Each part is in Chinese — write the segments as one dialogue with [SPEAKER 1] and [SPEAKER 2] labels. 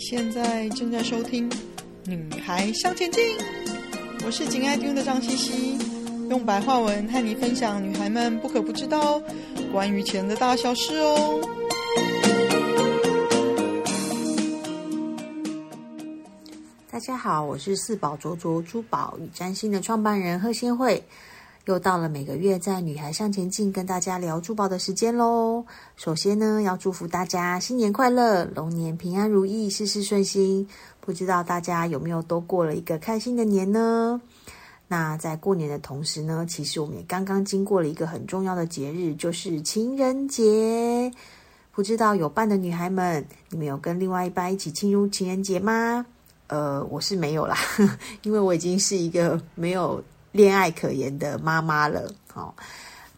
[SPEAKER 1] 现在正在收听《女孩向前进》，我是紧爱听的张茜茜，用白话文和你分享女孩们不可不知道关于钱的大小事哦。
[SPEAKER 2] 大家好，我是四宝卓卓珠宝与占星的创办人贺先慧。又到了每个月在《女孩向前进》跟大家聊珠宝的时间喽。首先呢，要祝福大家新年快乐，龙年平安如意，事事顺心。不知道大家有没有都过了一个开心的年呢？那在过年的同时呢，其实我们也刚刚经过了一个很重要的节日，就是情人节。不知道有伴的女孩们，你们有跟另外一半一起庆祝情人节吗？呃，我是没有啦，因为我已经是一个没有。恋爱可言的妈妈了，好。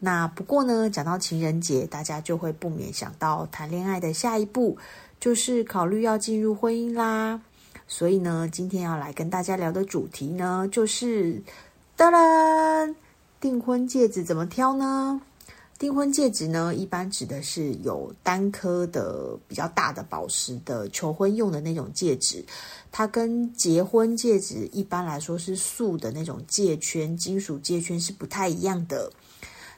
[SPEAKER 2] 那不过呢，讲到情人节，大家就会不免想到谈恋爱的下一步，就是考虑要进入婚姻啦。所以呢，今天要来跟大家聊的主题呢，就是当然，订婚戒指怎么挑呢？订婚戒指呢，一般指的是有单颗的比较大的宝石的求婚用的那种戒指，它跟结婚戒指一般来说是素的那种戒圈，金属戒圈是不太一样的。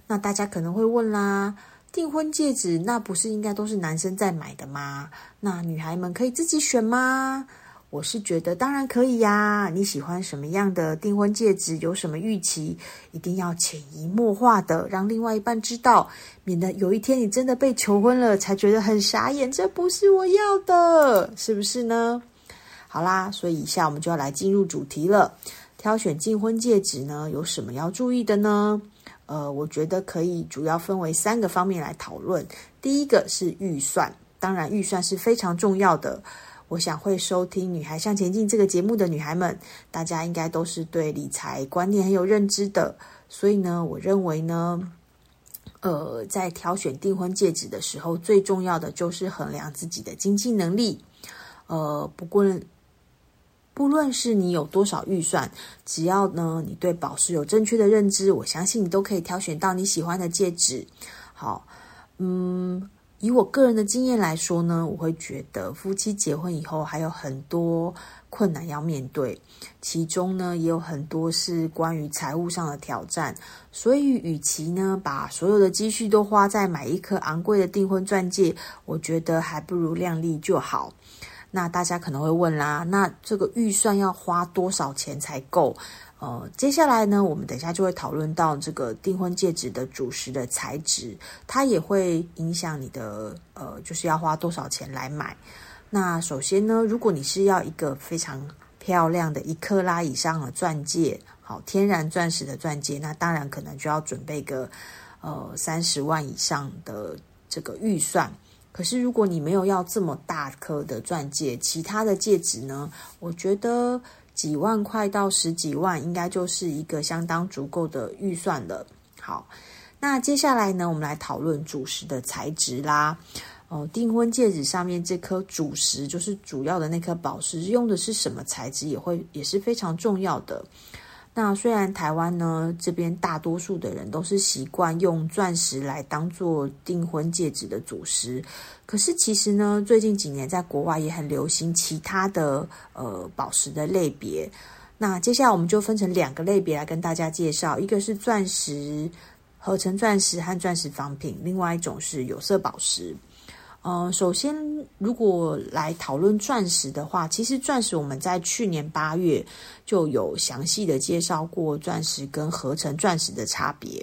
[SPEAKER 2] 那大家可能会问啦，订婚戒指那不是应该都是男生在买的吗？那女孩们可以自己选吗？我是觉得当然可以呀！你喜欢什么样的订婚戒指？有什么预期？一定要潜移默化的让另外一半知道，免得有一天你真的被求婚了，才觉得很傻眼。这不是我要的，是不是呢？好啦，所以以下我们就要来进入主题了。挑选订婚戒指呢，有什么要注意的呢？呃，我觉得可以主要分为三个方面来讨论。第一个是预算，当然预算是非常重要的。我想会收听《女孩向前进》这个节目的女孩们，大家应该都是对理财观念很有认知的，所以呢，我认为呢，呃，在挑选订婚戒指的时候，最重要的就是衡量自己的经济能力。呃，不过不论是你有多少预算，只要呢你对宝石有正确的认知，我相信你都可以挑选到你喜欢的戒指。好，嗯。以我个人的经验来说呢，我会觉得夫妻结婚以后还有很多困难要面对，其中呢也有很多是关于财务上的挑战。所以，与其呢把所有的积蓄都花在买一颗昂贵的订婚钻戒，我觉得还不如量力就好。那大家可能会问啦，那这个预算要花多少钱才够？呃，接下来呢，我们等一下就会讨论到这个订婚戒指的主石的材质，它也会影响你的呃，就是要花多少钱来买。那首先呢，如果你是要一个非常漂亮的一克拉以上的钻戒，好，天然钻石的钻戒，那当然可能就要准备个呃三十万以上的这个预算。可是如果你没有要这么大颗的钻戒，其他的戒指呢，我觉得。几万块到十几万，应该就是一个相当足够的预算了。好，那接下来呢，我们来讨论主石的材质啦。哦，订婚戒指上面这颗主石，就是主要的那颗宝石，用的是什么材质，也会也是非常重要的。那虽然台湾呢，这边大多数的人都是习惯用钻石来当做订婚戒指的主石，可是其实呢，最近几年在国外也很流行其他的呃宝石的类别。那接下来我们就分成两个类别来跟大家介绍，一个是钻石、合成钻石和钻石仿品，另外一种是有色宝石。呃，首先，如果来讨论钻石的话，其实钻石我们在去年八月就有详细的介绍过钻石跟合成钻石的差别。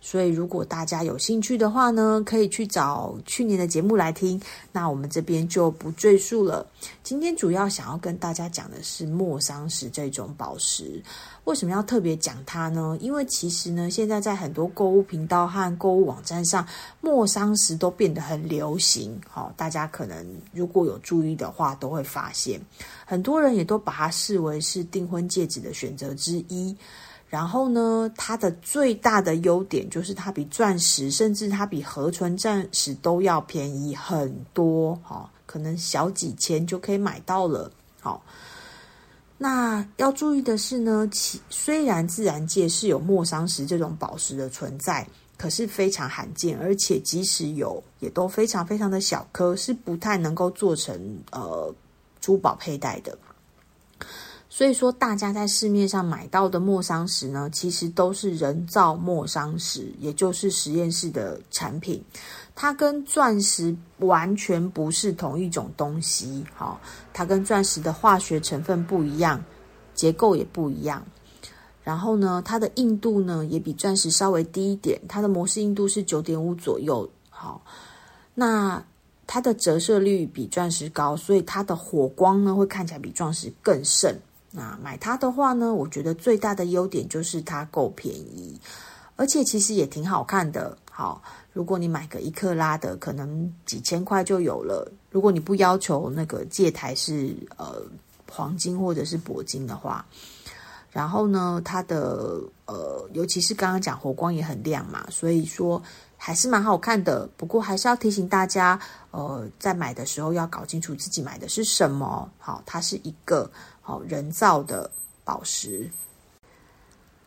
[SPEAKER 2] 所以，如果大家有兴趣的话呢，可以去找去年的节目来听。那我们这边就不赘述了。今天主要想要跟大家讲的是莫桑石这种宝石。为什么要特别讲它呢？因为其实呢，现在在很多购物频道和购物网站上，莫桑石都变得很流行。好，大家可能如果有注意的话，都会发现很多人也都把它视为是订婚戒指的选择之一。然后呢，它的最大的优点就是它比钻石，甚至它比合成钻石都要便宜很多。好，可能小几千就可以买到了。好。那要注意的是呢，其虽然自然界是有莫桑石这种宝石的存在，可是非常罕见，而且即使有，也都非常非常的小颗，是不太能够做成呃珠宝佩戴的。所以说，大家在市面上买到的磨砂石呢，其实都是人造磨砂石，也就是实验室的产品。它跟钻石完全不是同一种东西，好，它跟钻石的化学成分不一样，结构也不一样。然后呢，它的硬度呢也比钻石稍微低一点，它的摩氏硬度是九点五左右。好，那它的折射率比钻石高，所以它的火光呢会看起来比钻石更盛。那买它的话呢，我觉得最大的优点就是它够便宜，而且其实也挺好看的。好，如果你买个一克拉的，可能几千块就有了。如果你不要求那个戒台是呃黄金或者是铂金的话，然后呢，它的呃，尤其是刚刚讲火光也很亮嘛，所以说还是蛮好看的。不过还是要提醒大家，呃，在买的时候要搞清楚自己买的是什么。好，它是一个好。人造的宝石。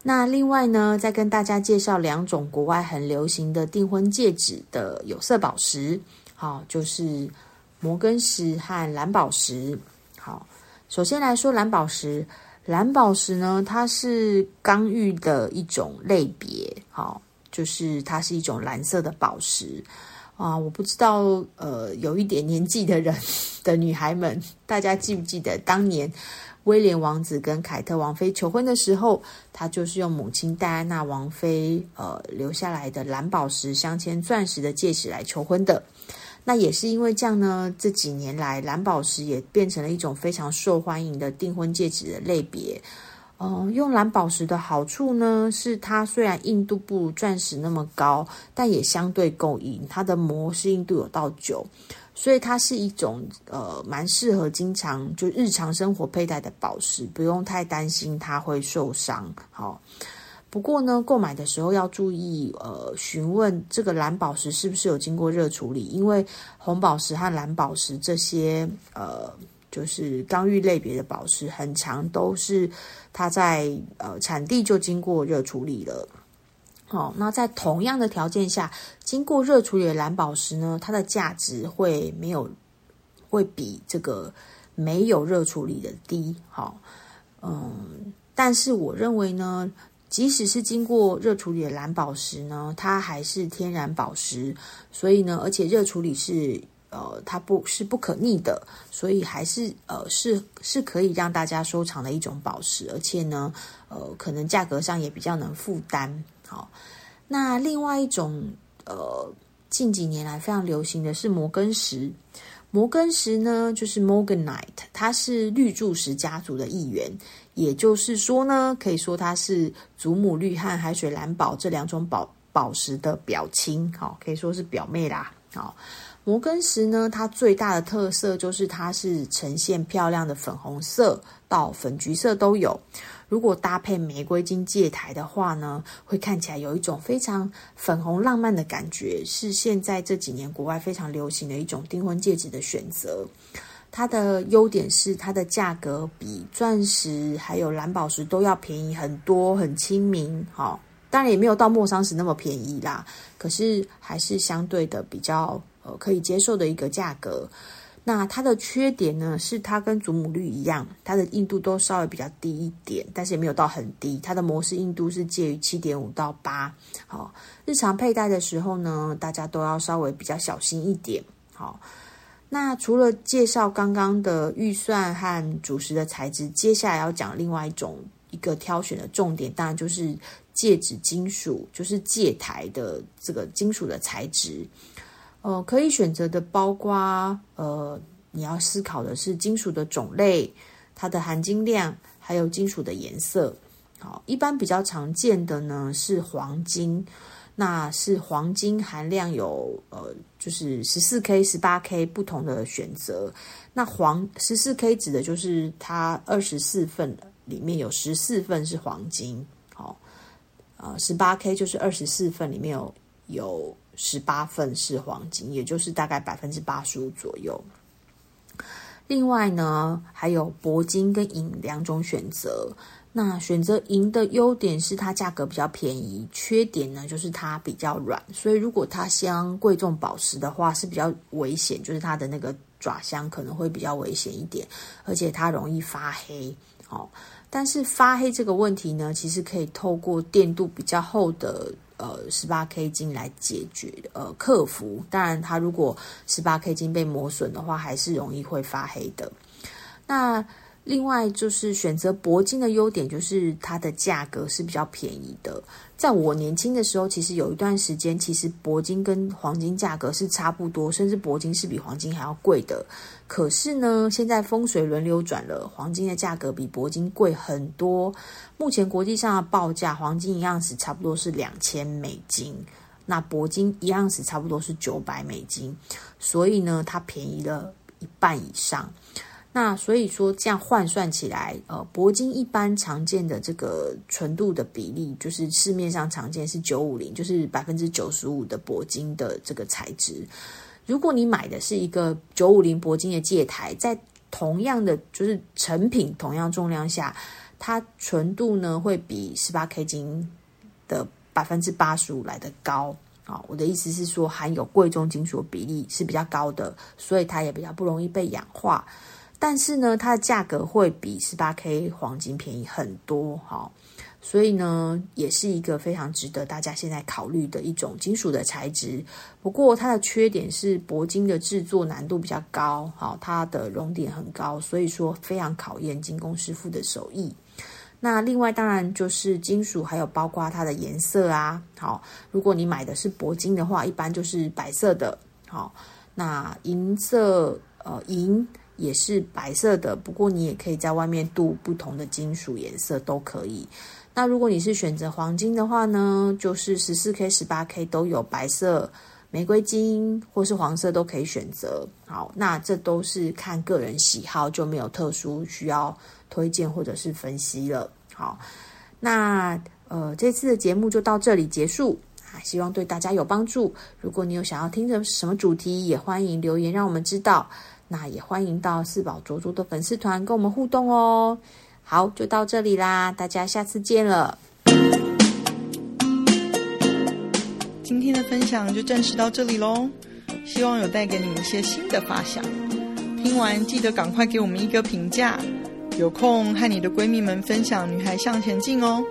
[SPEAKER 2] 那另外呢，再跟大家介绍两种国外很流行的订婚戒指的有色宝石。好，就是摩根石和蓝宝石。好，首先来说蓝宝石。蓝宝石呢，它是刚玉的一种类别。好，就是它是一种蓝色的宝石。啊，我不知道，呃，有一点年纪的人的女孩们，大家记不记得当年？威廉王子跟凯特王妃求婚的时候，他就是用母亲戴安娜王妃呃留下来的蓝宝石镶嵌钻石的戒指来求婚的。那也是因为这样呢，这几年来蓝宝石也变成了一种非常受欢迎的订婚戒指的类别。嗯、用蓝宝石的好处呢，是它虽然硬度不如钻石那么高，但也相对够硬，它的摩氏硬度有到九。所以它是一种呃蛮适合经常就日常生活佩戴的宝石，不用太担心它会受伤。好，不过呢，购买的时候要注意呃询问这个蓝宝石是不是有经过热处理，因为红宝石和蓝宝石这些呃就是刚玉类别的宝石，很强都是它在呃产地就经过热处理了。哦，那在同样的条件下，经过热处理的蓝宝石呢，它的价值会没有会比这个没有热处理的低。好，嗯，但是我认为呢，即使是经过热处理的蓝宝石呢，它还是天然宝石，所以呢，而且热处理是呃，它不是不可逆的，所以还是呃是是可以让大家收藏的一种宝石，而且呢，呃，可能价格上也比较能负担。好，那另外一种呃，近几年来非常流行的是摩根石。摩根石呢，就是 Morganite，它是绿柱石家族的一员，也就是说呢，可以说它是祖母绿和海水蓝宝这两种宝宝石的表亲，好，可以说是表妹啦。好，摩根石呢，它最大的特色就是它是呈现漂亮的粉红色到粉橘色都有。如果搭配玫瑰金戒台的话呢，会看起来有一种非常粉红浪漫的感觉，是现在这几年国外非常流行的一种订婚戒指的选择。它的优点是它的价格比钻石还有蓝宝石都要便宜很多，很亲民。好，当然也没有到莫桑石那么便宜啦，可是还是相对的比较呃可以接受的一个价格。那它的缺点呢，是它跟祖母绿一样，它的硬度都稍微比较低一点，但是也没有到很低。它的摩氏硬度是介于七点五到八。好，日常佩戴的时候呢，大家都要稍微比较小心一点。好，那除了介绍刚刚的预算和主石的材质，接下来要讲另外一种一个挑选的重点，当然就是戒指金属，就是戒台的这个金属的材质。呃，可以选择的包括呃，你要思考的是金属的种类、它的含金量，还有金属的颜色。好，一般比较常见的呢是黄金，那是黄金含量有呃，就是十四 K、十八 K 不同的选择。那黄十四 K 指的就是它二十四份里面有十四份是黄金。好，呃，十八 K 就是二十四份里面有有。十八份是黄金，也就是大概百分之八十五左右。另外呢，还有铂金跟银两种选择。那选择银的优点是它价格比较便宜，缺点呢就是它比较软，所以如果它镶贵重宝石的话是比较危险，就是它的那个爪镶可能会比较危险一点，而且它容易发黑。哦，但是发黑这个问题呢，其实可以透过电镀比较厚的呃十八 K 金来解决，呃克服。当然，它如果十八 K 金被磨损的话，还是容易会发黑的。那另外就是选择铂金的优点，就是它的价格是比较便宜的。在我年轻的时候，其实有一段时间，其实铂金跟黄金价格是差不多，甚至铂金是比黄金还要贵的。可是呢，现在风水轮流转了，黄金的价格比铂金贵很多。目前国际上的报价，黄金一盎司差不多是两千美金，那铂金一盎司差不多是九百美金，所以呢，它便宜了一半以上。那所以说，这样换算起来，呃，铂金一般常见的这个纯度的比例，就是市面上常见是九五零，就是百分之九十五的铂金的这个材质。如果你买的是一个九五零铂金的戒台，在同样的就是成品同样重量下，它纯度呢会比十八 K 金的百分之八十五来得高。啊，我的意思是说，含有贵重金属比例是比较高的，所以它也比较不容易被氧化。但是呢，它的价格会比十八 K 黄金便宜很多，哈，所以呢，也是一个非常值得大家现在考虑的一种金属的材质。不过它的缺点是铂金的制作难度比较高，好，它的熔点很高，所以说非常考验金工师傅的手艺。那另外当然就是金属，还有包括它的颜色啊，好，如果你买的是铂金的话，一般就是白色的，好，那银色，呃，银。也是白色的，不过你也可以在外面镀不同的金属颜色都可以。那如果你是选择黄金的话呢，就是十四 K、十八 K 都有白色、玫瑰金或是黄色都可以选择。好，那这都是看个人喜好，就没有特殊需要推荐或者是分析了。好，那呃这次的节目就到这里结束啊，希望对大家有帮助。如果你有想要听的什么主题，也欢迎留言让我们知道。那也欢迎到四宝卓卓的粉丝团跟我们互动哦。好，就到这里啦，大家下次见了。
[SPEAKER 1] 今天的分享就暂时到这里喽，希望有带给你们一些新的发想。听完记得赶快给我们一个评价，有空和你的闺蜜们分享《女孩向前进》哦。